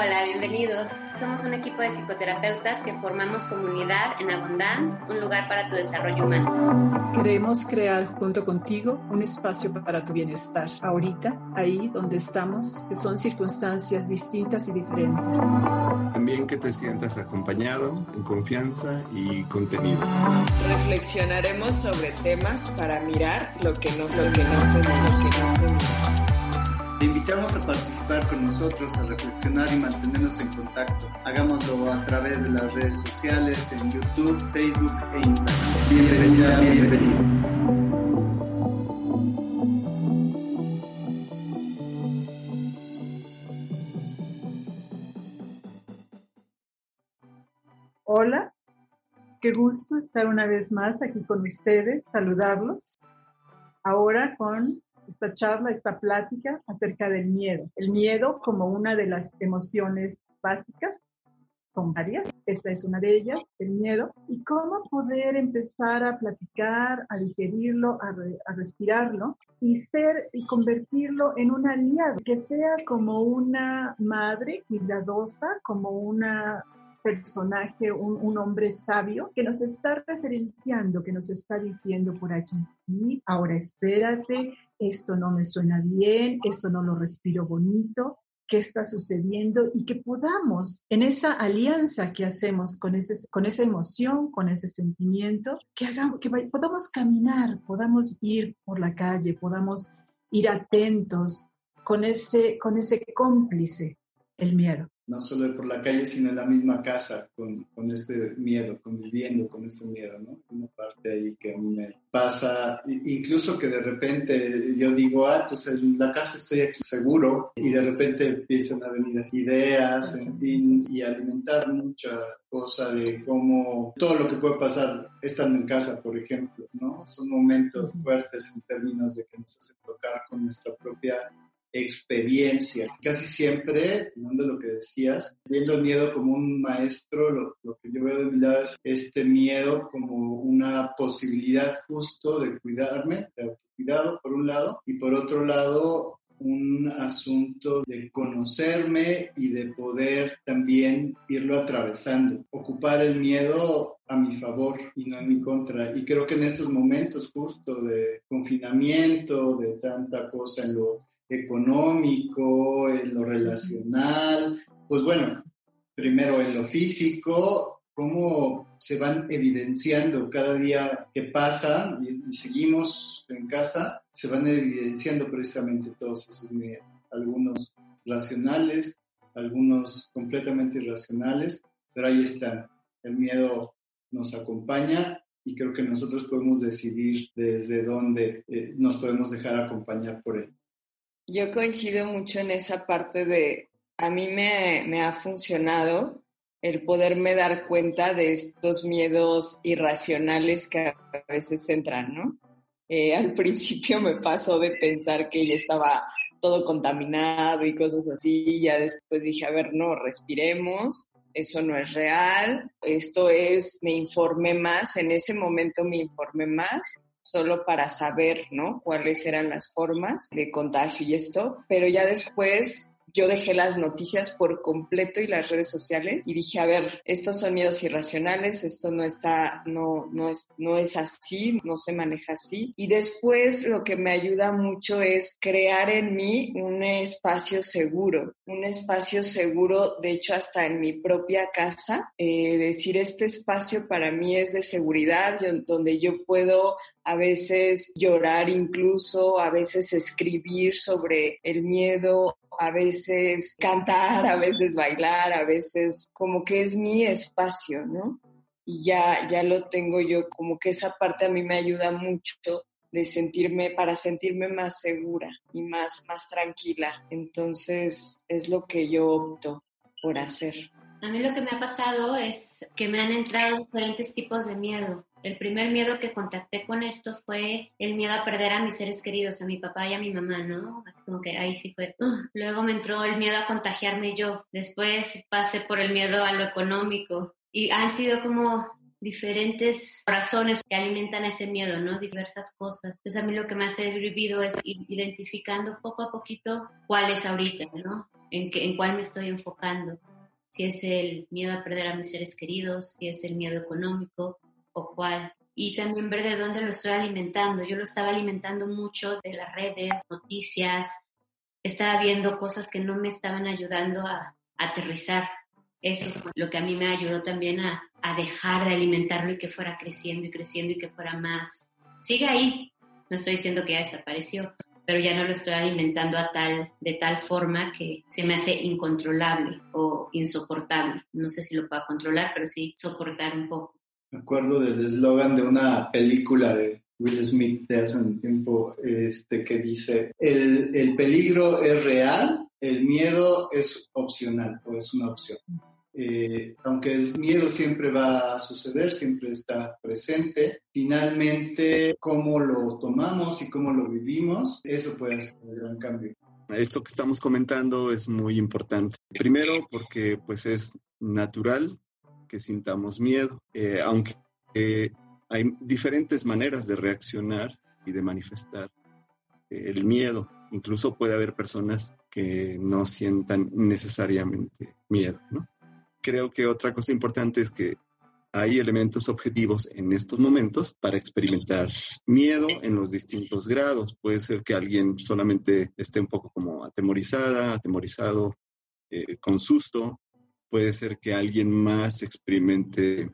Hola, bienvenidos. Somos un equipo de psicoterapeutas que formamos comunidad en Abundance, un lugar para tu desarrollo humano. Queremos crear junto contigo un espacio para tu bienestar, ahorita, ahí donde estamos, que son circunstancias distintas y diferentes. También que te sientas acompañado, en confianza y contenido. Reflexionaremos sobre temas para mirar lo que no, lo que no lo que no se mira. Te invitamos a participar con nosotros, a reflexionar y mantenernos en contacto. Hagámoslo a través de las redes sociales, en YouTube, Facebook e Instagram. Bienvenida, bienvenido. Hola, qué gusto estar una vez más aquí con ustedes, saludarlos. Ahora con esta charla, esta plática acerca del miedo. El miedo como una de las emociones básicas, son varias, esta es una de ellas, el miedo, y cómo poder empezar a platicar, a digerirlo, a, a respirarlo y ser y convertirlo en un aliado, que sea como una madre cuidadosa, como una personaje, un, un, hombre sabio que nos está referenciando, que nos está diciendo por aquí, sí, ahora espérate, esto no me suena bien, esto no lo respiro bonito, qué está sucediendo y que podamos, en esa alianza que hacemos con, ese, con esa emoción, con ese sentimiento, que, hagamos, que podamos caminar, podamos ir por la calle, podamos ir atentos con ese, con ese cómplice, el miedo no solo ir por la calle, sino en la misma casa, con, con, este miedo, conviviendo con este miedo, ¿no? Una parte ahí que a mí me pasa, incluso que de repente yo digo, ah, pues en la casa estoy aquí seguro, y de repente empiezan a venir ideas, en fin, y alimentar mucha cosa de cómo todo lo que puede pasar estando en casa, por ejemplo, ¿no? Son momentos fuertes en términos de que nos hace tocar con nuestra propia experiencia. Casi siempre, tomando lo que decías, viendo el miedo como un maestro, lo, lo, que yo veo de mi lado es este miedo como una posibilidad justo de cuidarme, de autocuidado por un lado, y por otro lado un asunto de conocerme y de poder también irlo atravesando, ocupar el miedo a mi favor y no en mi contra. Y creo que en estos momentos justo de confinamiento, de tanta cosa en lo económico, en lo relacional, pues bueno, primero en lo físico, cómo se van evidenciando cada día que pasa y, seguimos en casa, se van evidenciando precisamente todos esos miedos, algunos racionales, algunos completamente irracionales, pero ahí están. El miedo nos acompaña y creo que nosotros podemos decidir desde dónde eh, nos podemos dejar acompañar por él. Yo coincido mucho en esa parte de, a mí me, ha funcionado el poderme dar cuenta de estos miedos irracionales que a veces entran, ¿no? Eh, al principio me pasó de pensar que ya estaba todo contaminado y cosas así, y ya después dije, a ver, no, respiremos, eso no es real, esto es, me informé más, en ese momento me informé más solo para saber, ¿no? Cuáles eran las formas de contagio y esto, pero ya después yo dejé las noticias por completo y las redes sociales y dije, a ver, estos son miedos irracionales, esto no está, no, no es, no es así, no se maneja así. Y después lo que me ayuda mucho es crear en mí un espacio seguro, un espacio seguro, de hecho, hasta en mi propia casa, eh, decir, este espacio para mí es de seguridad, donde yo puedo a veces llorar incluso, a veces escribir sobre el miedo, a veces cantar, a veces bailar, a veces como que es mi espacio, ¿no? Y ya, ya lo tengo yo, como que esa parte a mí me ayuda mucho de sentirme, para sentirme más segura y más, más tranquila. Entonces es lo que yo opto por hacer. A mí lo que me ha pasado es que me han entrado diferentes tipos de miedo. El primer miedo que contacté con esto fue el miedo a perder a mis seres queridos, a mi papá y a mi mamá, ¿no? Así como que ahí sí fue. Luego me entró el miedo a contagiarme yo. Después pasé por el miedo a lo económico. Y han sido como diferentes razones que alimentan ese miedo, ¿no? Diversas cosas. Entonces a mí lo que me ha servido es ir identificando poco a poquito cuál es ahorita, ¿no? en, en cuál me estoy enfocando, si es el miedo a perder a mis seres queridos, si es el miedo económico o cuál. Y también ver de dónde lo estoy alimentando. Yo lo estaba alimentando mucho de las redes, noticias, estaba viendo cosas que no me estaban ayudando a, aterrizar. Eso es lo que a mí me ayudó también a, a dejar de alimentarlo y que fuera creciendo y creciendo y que fuera más. Sigue ahí, no estoy diciendo que ya desapareció, pero ya no lo estoy alimentando a tal, de tal forma que se me hace incontrolable o insoportable. No sé si lo puedo controlar, pero sí soportar un poco. Me acuerdo del eslogan de una película de Will Smith de hace un tiempo este, que dice, el, el peligro es real, el miedo es opcional o es una opción. Eh, aunque el miedo siempre va a suceder, siempre está presente, finalmente cómo lo tomamos y cómo lo vivimos, eso puede hacer un gran cambio. Esto que estamos comentando es muy importante. Primero porque pues es natural que sintamos miedo, eh, aunque eh, hay diferentes maneras de reaccionar y de manifestar el miedo. Incluso puede haber personas que no sientan necesariamente miedo, ¿no? Creo que otra cosa importante es que hay elementos objetivos en estos momentos para experimentar miedo en los distintos grados. Puede ser que alguien solamente esté un poco como atemorizada, atemorizado, eh, con susto. Puede ser que alguien más experimente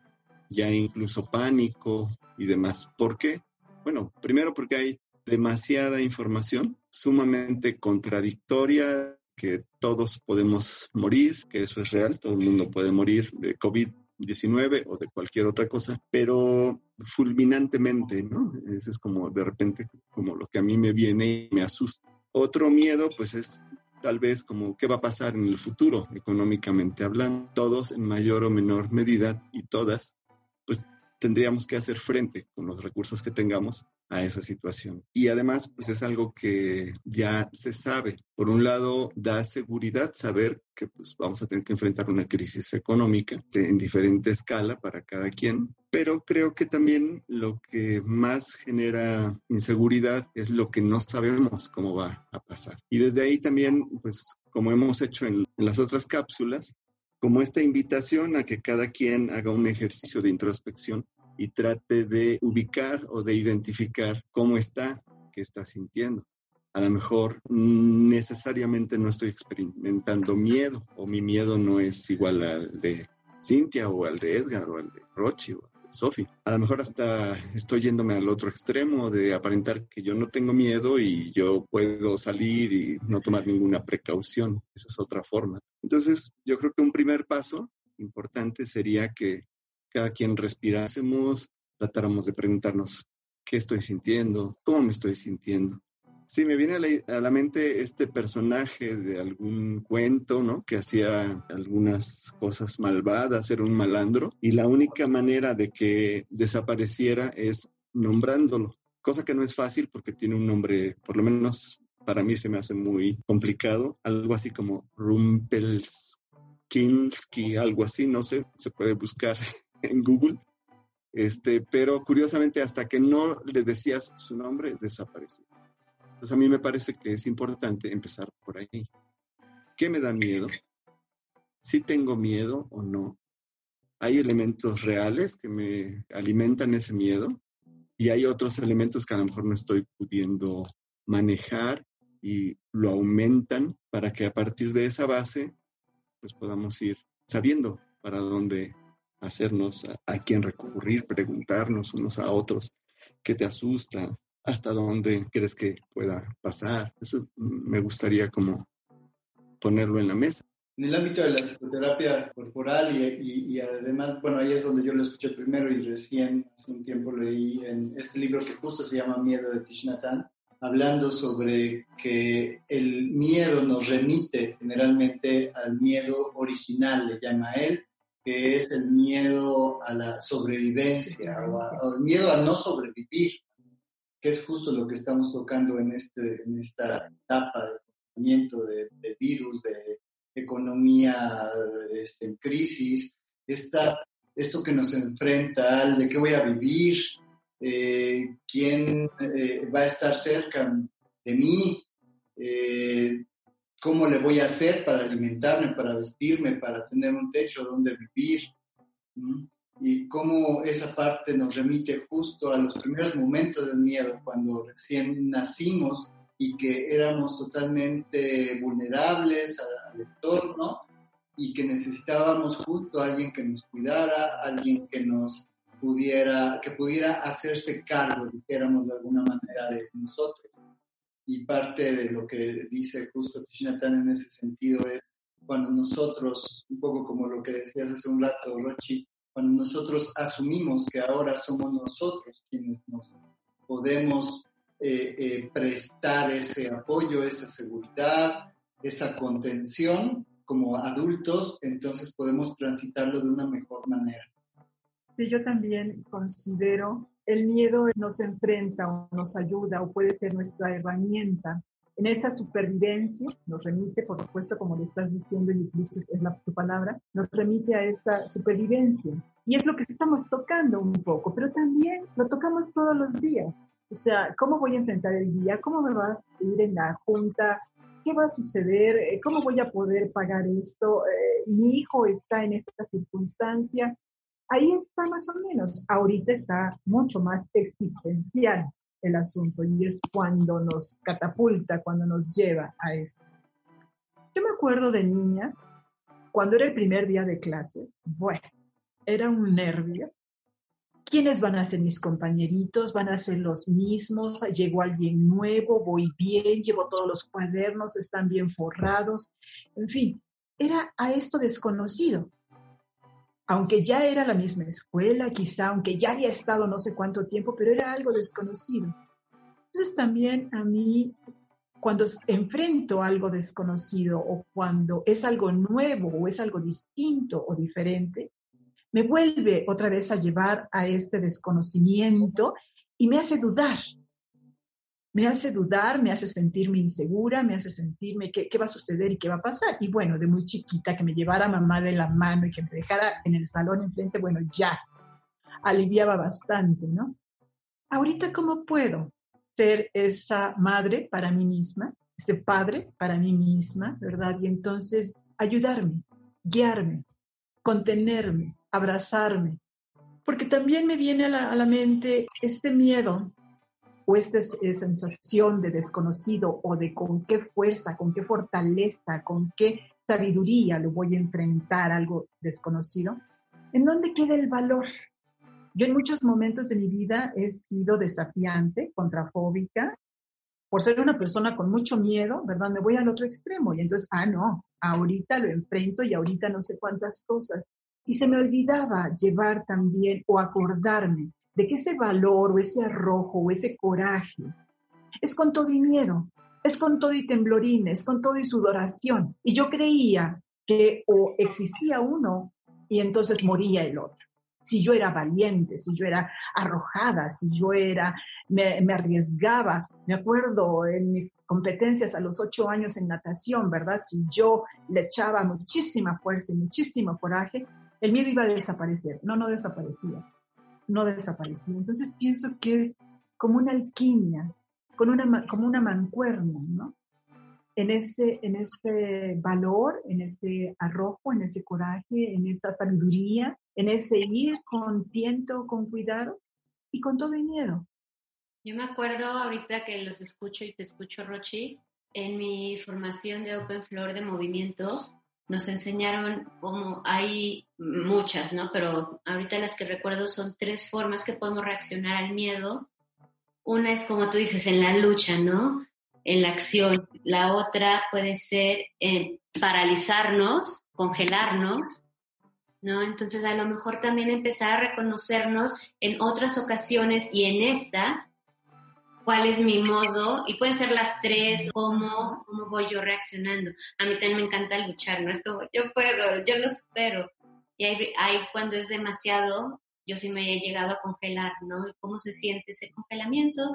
ya incluso pánico y demás. ¿Por qué? Bueno, primero porque hay demasiada información sumamente contradictoria que todos podemos morir, que eso es real, todo el mundo puede morir de COVID-19 o de cualquier otra cosa, pero fulminantemente, ¿no? Eso es como de repente como lo que a mí me viene y me asusta. Otro miedo, pues es tal vez como qué va a pasar en el futuro, económicamente hablando. Todos en mayor o menor medida y todas, pues tendríamos que hacer frente con los recursos que tengamos a esa situación. Y además, pues es algo que ya se sabe. Por un lado, da seguridad saber que pues, vamos a tener que enfrentar una crisis económica en diferente escala para cada quien, pero creo que también lo que más genera inseguridad es lo que no sabemos cómo va a pasar. Y desde ahí también, pues como hemos hecho en, en las otras cápsulas, como esta invitación a que cada quien haga un ejercicio de introspección y trate de ubicar o de identificar cómo está, qué está sintiendo. A lo mejor necesariamente no estoy experimentando miedo o mi miedo no es igual al de Cintia o al de Edgar o al de Rochi o al de Sophie. A lo mejor hasta estoy yéndome al otro extremo de aparentar que yo no tengo miedo y yo puedo salir y no tomar ninguna precaución. Esa es otra forma. Entonces, yo creo que un primer paso importante sería que cada quien respirásemos, tratáramos de preguntarnos qué estoy sintiendo, cómo me estoy sintiendo. Sí, me viene a la, mente este personaje de algún cuento, ¿no? Que hacía algunas cosas malvadas, era un malandro, y la única manera de que desapareciera es nombrándolo, cosa que no es fácil porque tiene un nombre, por lo menos para mí se me hace muy complicado, algo así como Rumpelstinsky, algo así, no sé, se puede buscar en Google. Este, pero curiosamente, hasta que no le decías su nombre, desapareció. Entonces, a mí me parece que es importante empezar por ahí. ¿Qué me da miedo? ¿Si tengo miedo o no? Hay elementos reales que me alimentan ese miedo y hay otros elementos que a lo mejor no estoy pudiendo manejar y lo aumentan para que a partir de esa base pues podamos ir sabiendo para dónde hacernos a, quién recurrir, preguntarnos unos a otros qué te asusta, hasta dónde crees que pueda pasar. Eso me gustaría como ponerlo en la mesa. En el ámbito de la psicoterapia corporal y, además, bueno, ahí es donde yo lo escuché primero y recién hace un tiempo leí en este libro que justo se llama Miedo de Tishnatan, hablando sobre que el miedo nos remite generalmente al miedo original, le llama él, que es el miedo a la sobrevivencia o, el miedo a no sobrevivir, que es justo lo que estamos tocando en, este, en esta etapa de confinamiento de, virus, de economía este, en crisis, esta, esto que nos enfrenta al de qué voy a vivir, eh, quién eh, va a estar cerca de mí, eh, ¿Cómo le voy a hacer para alimentarme, para vestirme, para tener un techo donde vivir? Y cómo esa parte nos remite justo a los primeros momentos del miedo, cuando recién nacimos y que éramos totalmente vulnerables al, entorno y que necesitábamos justo a alguien que nos cuidara, alguien que nos pudiera, que pudiera hacerse cargo, dijéramos de alguna manera, de nosotros. Y parte de lo que dice justo Tishnatan en ese sentido es cuando nosotros, un poco como lo que decías hace un rato, Rochi, cuando nosotros asumimos que ahora somos nosotros quienes nos podemos eh, eh, prestar ese apoyo, esa seguridad, esa contención como adultos, entonces podemos transitarlo de una mejor manera. Sí, yo también considero el miedo nos enfrenta o nos ayuda o puede ser nuestra herramienta en esa supervivencia, nos remite, por supuesto, como le estás diciendo y es la, tu palabra, nos remite a esta supervivencia. Y es lo que estamos tocando un poco, pero también lo tocamos todos los días. O sea, ¿cómo voy a enfrentar el día? ¿Cómo me vas a ir en la junta? ¿Qué va a suceder? Eh, ¿Cómo voy a poder pagar esto? Eh, mi hijo está en esta circunstancia. Ahí está más o menos. Ahorita está mucho más existencial el asunto y es cuando nos catapulta, cuando nos lleva a esto. Yo me acuerdo de niña, cuando era el primer día de clases, bueno, era un nervio ¿Quiénes van a ser mis compañeritos? ¿Van a ser los mismos? ¿Llegó alguien nuevo? ¿Voy bien? ¿Llevo todos los cuadernos? ¿Están bien forrados? En fin, era a esto desconocido. Aunque ya era la misma escuela, quizá, aunque ya había estado no sé cuánto tiempo, pero era algo desconocido. Entonces también a mí, cuando enfrento algo desconocido o cuando es algo nuevo o es algo distinto o diferente, me vuelve otra vez a llevar a este desconocimiento y me hace dudar. Me hace dudar, me hace sentirme insegura, me hace sentirme qué, va a suceder y qué va a pasar. Y bueno, de muy chiquita, que me llevara mamá de la mano y que me dejara en el salón enfrente, bueno, ya, aliviaba bastante, ¿no? Ahorita, ¿cómo puedo ser esa madre para mí misma, este padre para mí misma, ¿verdad? Y entonces ayudarme, guiarme, contenerme, abrazarme, porque también me viene a la, mente este miedo o esta sensación de desconocido o de con qué fuerza, con qué fortaleza, con qué sabiduría lo voy a enfrentar algo desconocido. ¿En dónde queda el valor? Yo en muchos momentos de mi vida he sido desafiante, contrafóbica, por ser una persona con mucho miedo, ¿verdad? Me voy al otro extremo y entonces, ah, no, ahorita lo enfrento y ahorita no sé cuántas cosas. Y se me olvidaba llevar también o acordarme de que ese valor o ese arrojo o ese coraje es con todo y miedo, es con todo y temblorín, es con todo y sudoración. Y yo creía que o existía uno y entonces moría el otro. Si yo era valiente, si yo era arrojada, si yo era, me, me arriesgaba. Me acuerdo en mis competencias a los ocho años en natación, ¿verdad? Si yo le echaba muchísima fuerza y muchísimo coraje, el miedo iba a desaparecer. No, no desaparecía. No desaparecía. Entonces pienso que es como una alquimia, con una, como una mancuerna, ¿no? En ese, en ese valor, en ese arrojo, en ese coraje, en esa sabiduría, en ese ir con tiento, con cuidado y con todo el miedo. Yo me acuerdo ahorita que los escucho y te escucho, Rochi, en mi formación de Open Floor de movimiento, nos enseñaron como hay muchas, ¿no? Pero ahorita las que recuerdo son tres formas que podemos reaccionar al miedo. Una es como tú dices, en la lucha, ¿no? En la acción. La otra puede ser paralizarnos, congelarnos, ¿no? Entonces a lo mejor también empezar a reconocernos en otras ocasiones y en esta cuál es mi modo, y pueden ser las tres, cómo, cómo voy yo reaccionando. A mí también me encanta luchar, no es como yo puedo, yo lo espero. Y ahí, ahí cuando es demasiado, yo sí me he llegado a congelar, ¿no? Y cómo se siente ese congelamiento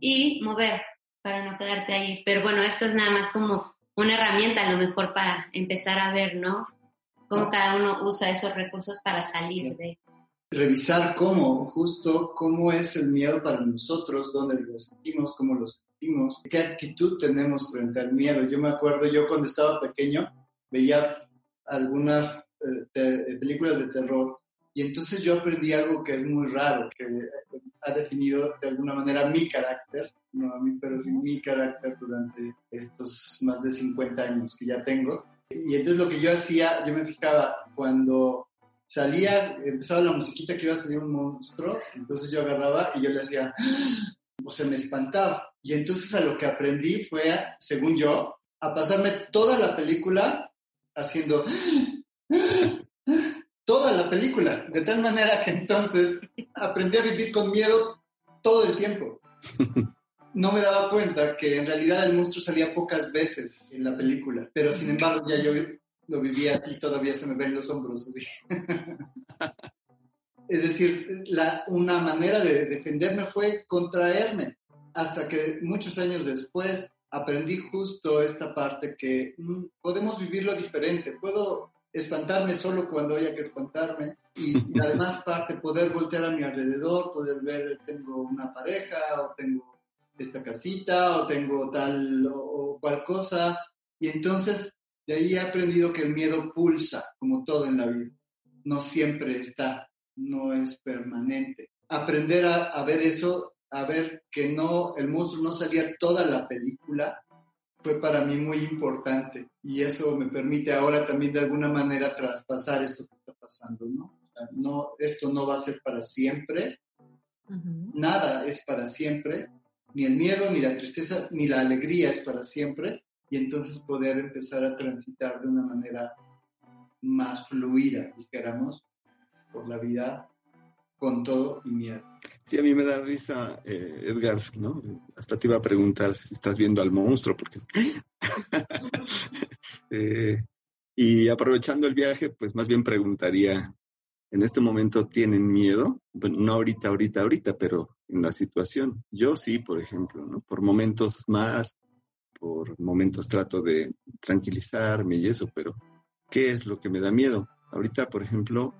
y mover para no quedarte ahí. Pero bueno, esto es nada más como una herramienta a lo mejor para empezar a ver, ¿no? Cómo cada uno usa esos recursos para salir de revisar cómo, justo cómo es el miedo para nosotros, dónde lo sentimos, cómo lo sentimos, qué actitud tenemos frente al miedo. Yo me acuerdo, yo cuando estaba pequeño veía algunas eh, películas de terror y entonces yo aprendí algo que es muy raro, que ha definido de alguna manera mi carácter, no a mí, pero sí mi carácter durante estos más de 50 años que ya tengo. Y entonces lo que yo hacía, yo me fijaba cuando salía, empezaba la musiquita que iba a salir un monstruo, entonces yo agarraba y yo le hacía, o se me espantaba. Y entonces a lo que aprendí fue, según yo, a pasarme toda la película haciendo toda la película, de tal manera que entonces aprendí a vivir con miedo todo el tiempo. No me daba cuenta que en realidad el monstruo salía pocas veces en la película, pero sin embargo ya yo lo vivía y todavía se me ven los hombros así. Es decir, la, una manera de defenderme fue contraerme, hasta que muchos años después aprendí justo esta parte que mm, podemos vivirlo diferente. Puedo espantarme solo cuando haya que espantarme y, además parte poder voltear a mi alrededor, poder ver, tengo una pareja o tengo esta casita o tengo tal o, cual cosa y entonces de ahí he aprendido que el miedo pulsa como todo en la vida, no siempre está, no es permanente. Aprender a, a ver eso, a ver que no, el monstruo no salía toda la película, fue para mí muy importante. Y eso me permite ahora también de alguna manera traspasar esto que está pasando, ¿no? no esto no va a ser para siempre, nada es para siempre, ni el miedo, ni la tristeza, ni la alegría es para siempre, y entonces poder empezar a transitar de una manera más fluida, dijéramos, por la vida con todo y miedo. Sí, a mí me da risa, eh, Edgar, ¿no? Hasta te iba a preguntar si estás viendo al monstruo, porque... eh, y aprovechando el viaje, pues más bien preguntaría, ¿en este momento tienen miedo? Bueno, no ahorita, ahorita, ahorita, pero en la situación. Yo sí, por ejemplo, ¿no? Por momentos más, por momentos trato de tranquilizarme y eso, pero ¿qué es lo que me da miedo? Ahorita, por ejemplo,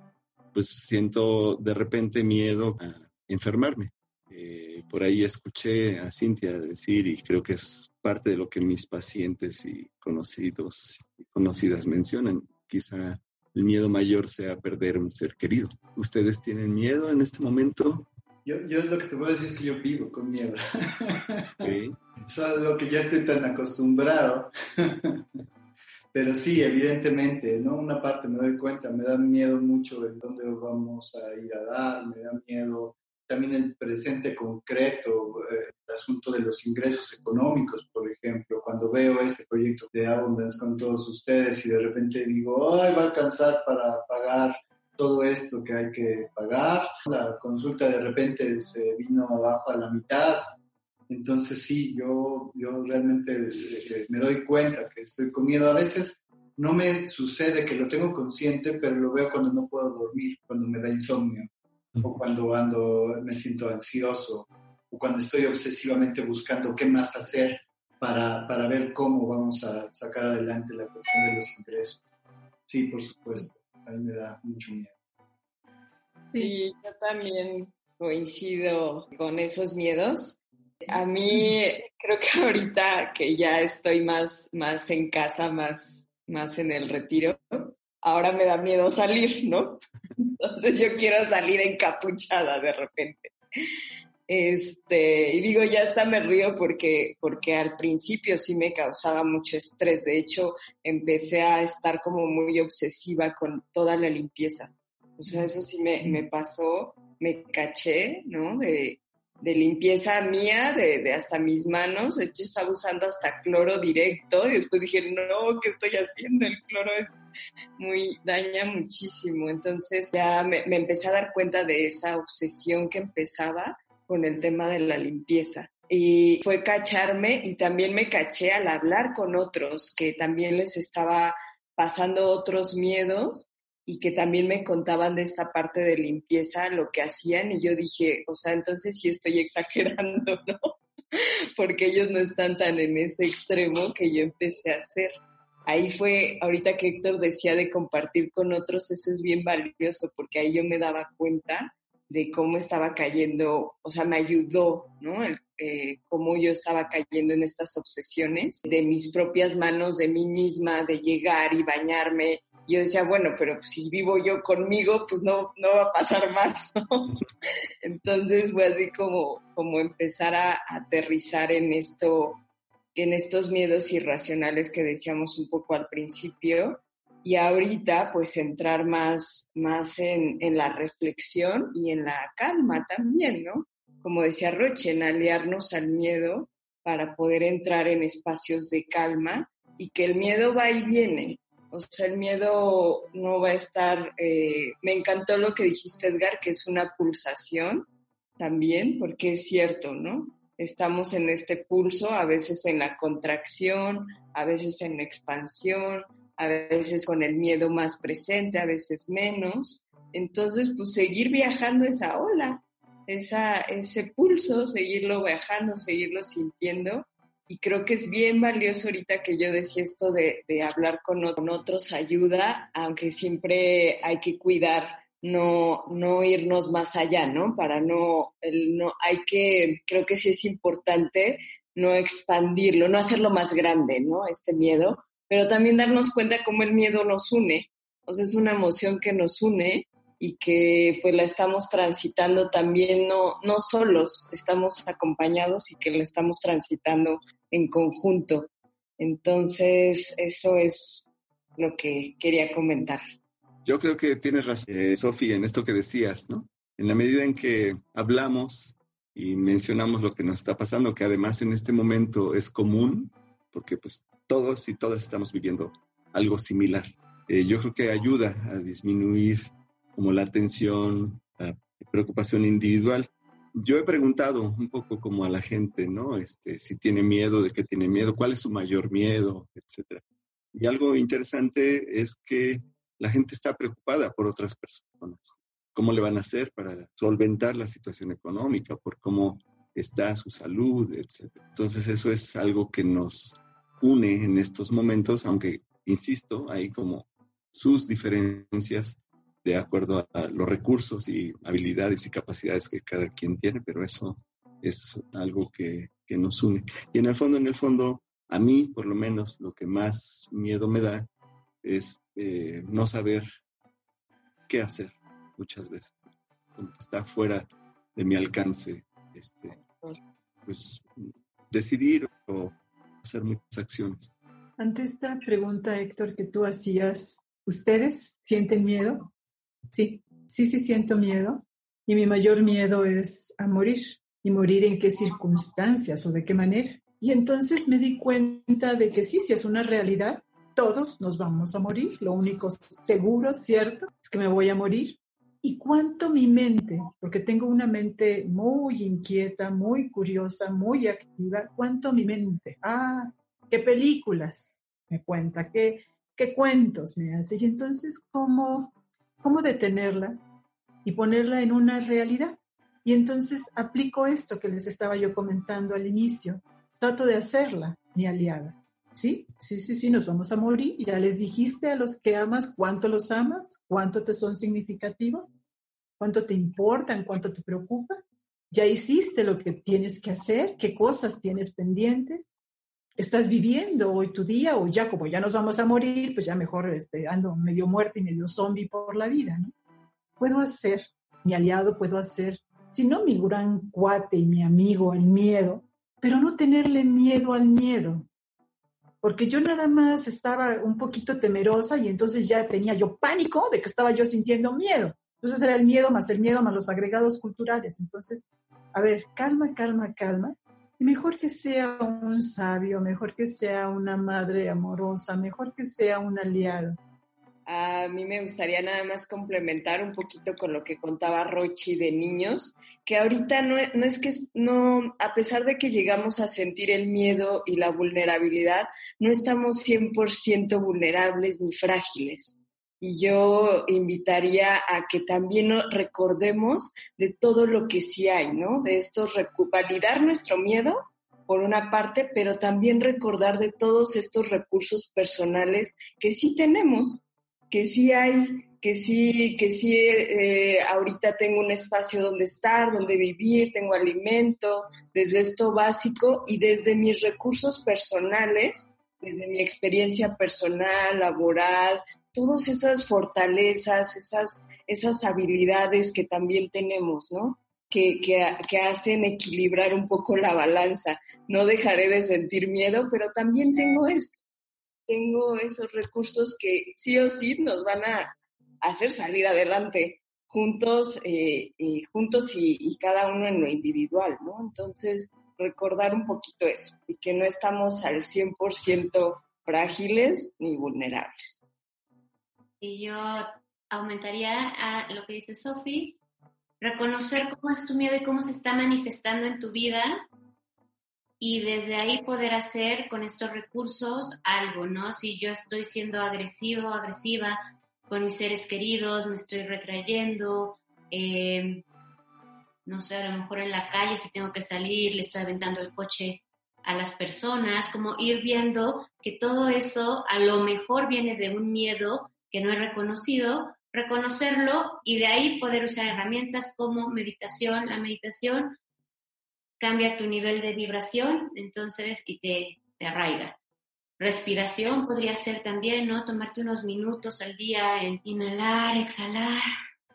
pues siento de repente miedo a enfermarme. Eh, por ahí escuché a Cintia decir, y creo que es parte de lo que mis pacientes y conocidos y conocidas mencionan, quizá el miedo mayor sea perder un ser querido. ¿Ustedes tienen miedo en este momento? Yo, yo lo que te puedo decir es que yo vivo con miedo. Es algo que ya estoy tan acostumbrado pero sí, evidentemente, ¿no? Una parte me doy cuenta, me da miedo mucho de dónde vamos a ir a dar, me da miedo también el presente concreto, eh, el asunto de los ingresos económicos, por ejemplo, cuando veo este proyecto de Abundance con todos ustedes y de repente digo, ay, va a alcanzar para pagar todo esto que hay que pagar. La consulta de repente se vino abajo a la mitad, entonces sí, yo, yo realmente eh, me doy cuenta que estoy con miedo. A veces no me sucede que lo tengo consciente, pero lo veo cuando no puedo dormir, cuando me da insomnio, o cuando ando, me siento ansioso, o cuando estoy obsesivamente buscando qué más hacer para, para ver cómo vamos a sacar adelante la cuestión de los ingresos. Sí, por supuesto, a mí me da mucho miedo. Sí, yo también coincido con esos miedos. A mí creo que ahorita que ya estoy más, más en casa, más, más en el retiro, ahora me da miedo salir, ¿no? Entonces yo quiero salir encapuchada de repente. Este, y digo, ya hasta me río porque, porque al principio sí me causaba mucho estrés. De hecho, empecé a estar como muy obsesiva con toda la limpieza. O sea, eso sí me, me pasó, me caché, ¿no? De, de limpieza mía, de, de, hasta mis manos. Yo estaba usando hasta cloro directo y después dije, no, ¿qué estoy haciendo? El cloro es muy, daña muchísimo. Entonces ya me, me empecé a dar cuenta de esa obsesión que empezaba con el tema de la limpieza. Y fue cacharme y también me caché al hablar con otros que también les estaba pasando otros miedos y que también me contaban de esta parte de limpieza, lo que hacían, y yo dije, o sea, entonces sí estoy exagerando, ¿no? Porque ellos no están tan en ese extremo que yo empecé a hacer. Ahí fue, ahorita que Héctor decía de compartir con otros, eso es bien valioso, porque ahí yo me daba cuenta de cómo estaba cayendo, o sea, me ayudó, ¿no? El eh, cómo yo estaba cayendo en estas obsesiones de mis propias manos, de mí misma, de llegar y bañarme. Yo decía, bueno, pero si vivo yo conmigo, pues no, no va a pasar más, ¿no? Entonces fue así como, como empezar a aterrizar en esto, en estos miedos irracionales que decíamos un poco al principio y ahorita pues entrar más, más en, en, la reflexión y en la calma también, ¿no? Como decía Roche, en aliarnos al miedo para poder entrar en espacios de calma y que el miedo va y viene. O sea, el miedo no va a estar... Eh, me encantó lo que dijiste, Edgar, que es una pulsación también, porque es cierto, ¿no? Estamos en este pulso, a veces en la contracción, a veces en la expansión, a veces con el miedo más presente, a veces menos. Entonces, pues seguir viajando esa ola, esa, ese pulso, seguirlo viajando, seguirlo sintiendo. Y creo que es bien valioso ahorita que yo decía esto de, de hablar con, con, otros ayuda, aunque siempre hay que cuidar no, no irnos más allá, ¿no? Para no, el, no, hay que, creo que sí es importante no expandirlo, no hacerlo más grande, ¿no? Este miedo, pero también darnos cuenta cómo el miedo nos une. O sea, es una emoción que nos une y que pues la estamos transitando también no, no solos, estamos acompañados y que la estamos transitando en conjunto. Entonces, eso es lo que quería comentar. Yo creo que tienes razón, eh, Sofía, en esto que decías, ¿no? En la medida en que hablamos y mencionamos lo que nos está pasando, que además en este momento es común, porque pues todos y todas estamos viviendo algo similar. Eh, yo creo que ayuda a disminuir como la tensión, la preocupación individual. Yo he preguntado un poco como a la gente, ¿no? Este, si tiene miedo, de qué tiene miedo, cuál es su mayor miedo, etcétera. Y algo interesante es que la gente está preocupada por otras personas. ¿Cómo le van a hacer para solventar la situación económica? Por cómo está su salud, etcétera. Entonces eso es algo que nos une en estos momentos, aunque, insisto, hay como sus diferencias de acuerdo a los recursos y habilidades y capacidades que cada quien tiene, pero eso es algo que, que nos une. Y en el fondo, en el fondo, a mí, por lo menos, lo que más miedo me da es eh, no saber qué hacer muchas veces. Como que está fuera de mi alcance, este, pues decidir o hacer muchas acciones. Ante esta pregunta, Héctor, que tú hacías, ¿ustedes sienten miedo? Sí, sí, sí siento miedo. Y mi mayor miedo es a morir. ¿Y morir en qué circunstancias o de qué manera? Y entonces me di cuenta de que sí, sí es una realidad. Todos nos vamos a morir. Lo único seguro, cierto, es que me voy a morir. ¿Y cuánto mi mente, porque tengo una mente muy inquieta, muy curiosa, muy activa, cuánto mi mente? Ah, qué películas me cuenta, qué, qué cuentos me hace. Y entonces, ¿cómo, ¿cómo detenerla y ponerla en una realidad? Y entonces aplico esto que les estaba yo comentando al inicio. Trato de hacerla mi aliada. Sí, sí, sí, sí, nos vamos a morir. Ya les dijiste a los que amas cuánto los amas, cuánto te son significativos, cuánto te importan, cuánto te preocupa. Ya hiciste lo que tienes que hacer, qué cosas tienes pendientes. Estás viviendo hoy tu día o ya como ya nos vamos a morir, pues ya mejor este, ando medio muerto y medio zombie por la vida, ¿no? Puedo hacer, mi aliado puedo hacer, si no mi gran cuate y mi amigo, el miedo, pero no tenerle miedo al miedo, porque yo nada más estaba un poquito temerosa y entonces ya tenía yo pánico de que estaba yo sintiendo miedo. Entonces era el miedo más el miedo más los agregados culturales. Entonces, a ver, calma, calma, calma. Y mejor que sea un sabio, mejor que sea una madre amorosa, mejor que sea un aliado. A mí me gustaría nada más complementar un poquito con lo que contaba Rochi de niños, que ahorita no, no, es que, no, a pesar de que llegamos a sentir el miedo y la vulnerabilidad, no estamos 100% vulnerables ni frágiles. Y yo invitaría a que también recordemos de todo lo que sí hay, ¿no? De estos, validar nuestro miedo, por una parte, pero también recordar de todos estos recursos personales que sí tenemos que sí hay, que sí, que sí, eh, ahorita tengo un espacio donde estar, donde vivir, tengo alimento, desde esto básico y desde mis recursos personales, desde mi experiencia personal, laboral, todas esas fortalezas, esas, esas habilidades que también tenemos, ¿no? Que, que, hacen equilibrar un poco la balanza. No dejaré de sentir miedo, pero también tengo esto. Tengo esos recursos que sí o sí nos van a hacer salir adelante juntos, eh, juntos y, y, cada uno en lo individual, ¿no? Entonces, recordar un poquito eso y que no estamos al 100% frágiles ni vulnerables. Y yo aumentaría a lo que dice Sofi, reconocer cómo es tu miedo y cómo se está manifestando en tu vida y desde ahí poder hacer con estos recursos algo, ¿no? Si yo estoy siendo agresivo, agresiva con mis seres queridos, me estoy retrayendo, eh, no sé, a lo mejor en la calle si tengo que salir, le estoy aventando el coche a las personas, como ir viendo que todo eso a lo mejor viene de un miedo que no he reconocido, reconocerlo y de ahí poder usar herramientas como meditación. La meditación cambia tu nivel de vibración, entonces, y te, te arraiga. Respiración podría ser también, ¿no? Tomarte unos minutos al día en inhalar, exhalar.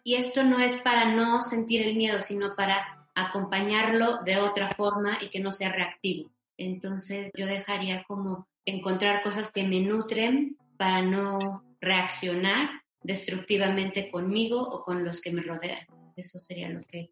Y esto no es para no sentir el miedo, sino para acompañarlo de otra forma y que no sea reactivo. Entonces yo dejaría como encontrar cosas que me nutren para no reaccionar destructivamente conmigo o con los que me rodean. Eso sería lo que,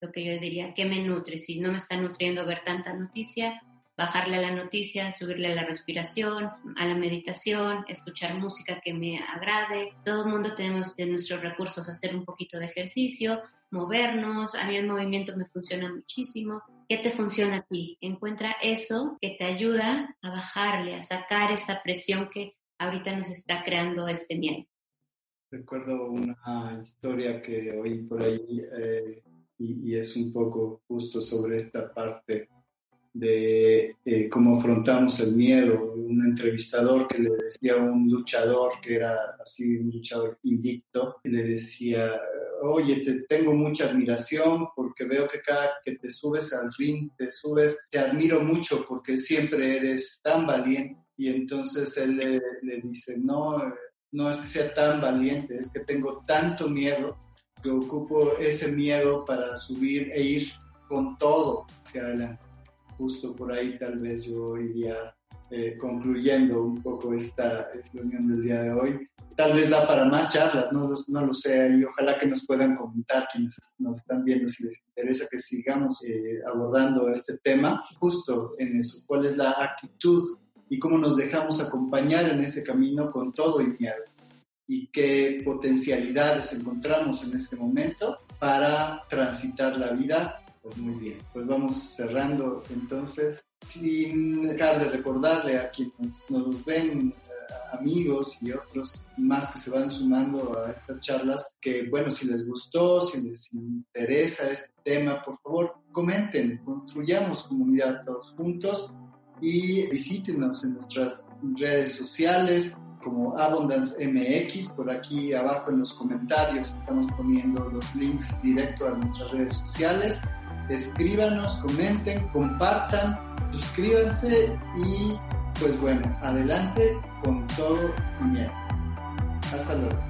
lo que yo diría. ¿Qué me nutre? Si no me está nutriendo ver tanta noticia, bajarle a la noticia, subirle a la respiración, a la meditación, escuchar música que me agrade. Todo el mundo tenemos de nuestros recursos hacer un poquito de ejercicio, movernos. A mí el movimiento me funciona muchísimo. ¿Qué te funciona a ti? Encuentra eso que te ayuda a bajarle, a sacar esa presión que ahorita nos está creando este miedo. Recuerdo una historia que oí por ahí eh, y, es un poco justo sobre esta parte de eh, cómo afrontamos el miedo. Un entrevistador que le decía a un luchador que era así, un luchador invicto, le decía, oye, te tengo mucha admiración porque veo que cada que te subes al ring, te subes, te admiro mucho porque siempre eres tan valiente y entonces él le, dice, no, no es que sea tan valiente, es que tengo tanto miedo que ocupo ese miedo para subir e ir con todo hacia adelante. Justo por ahí tal vez yo iría eh, concluyendo un poco esta reunión del día de hoy. Tal vez da para más charlas, no, no lo sé, y ojalá que nos puedan comentar quienes nos están viendo si les interesa que sigamos eh, abordando este tema, justo en eso, cuál es la actitud y cómo nos dejamos acompañar en ese camino con todo y miedo y qué potencialidades encontramos en este momento para transitar la vida. Pues muy bien, pues vamos cerrando entonces, sin dejar de recordarle a quienes nos ven, eh, amigos y otros más que se van sumando a estas charlas, que bueno, si les gustó, si les interesa este tema, por favor, comenten, construyamos comunidad todos juntos y visítenos en nuestras redes sociales como Abundance MX. Por aquí abajo en los comentarios estamos poniendo los links directos a nuestras redes sociales. Escríbanos, comenten, compartan, suscríbanse y pues bueno, adelante con todo y miedo. Hasta luego.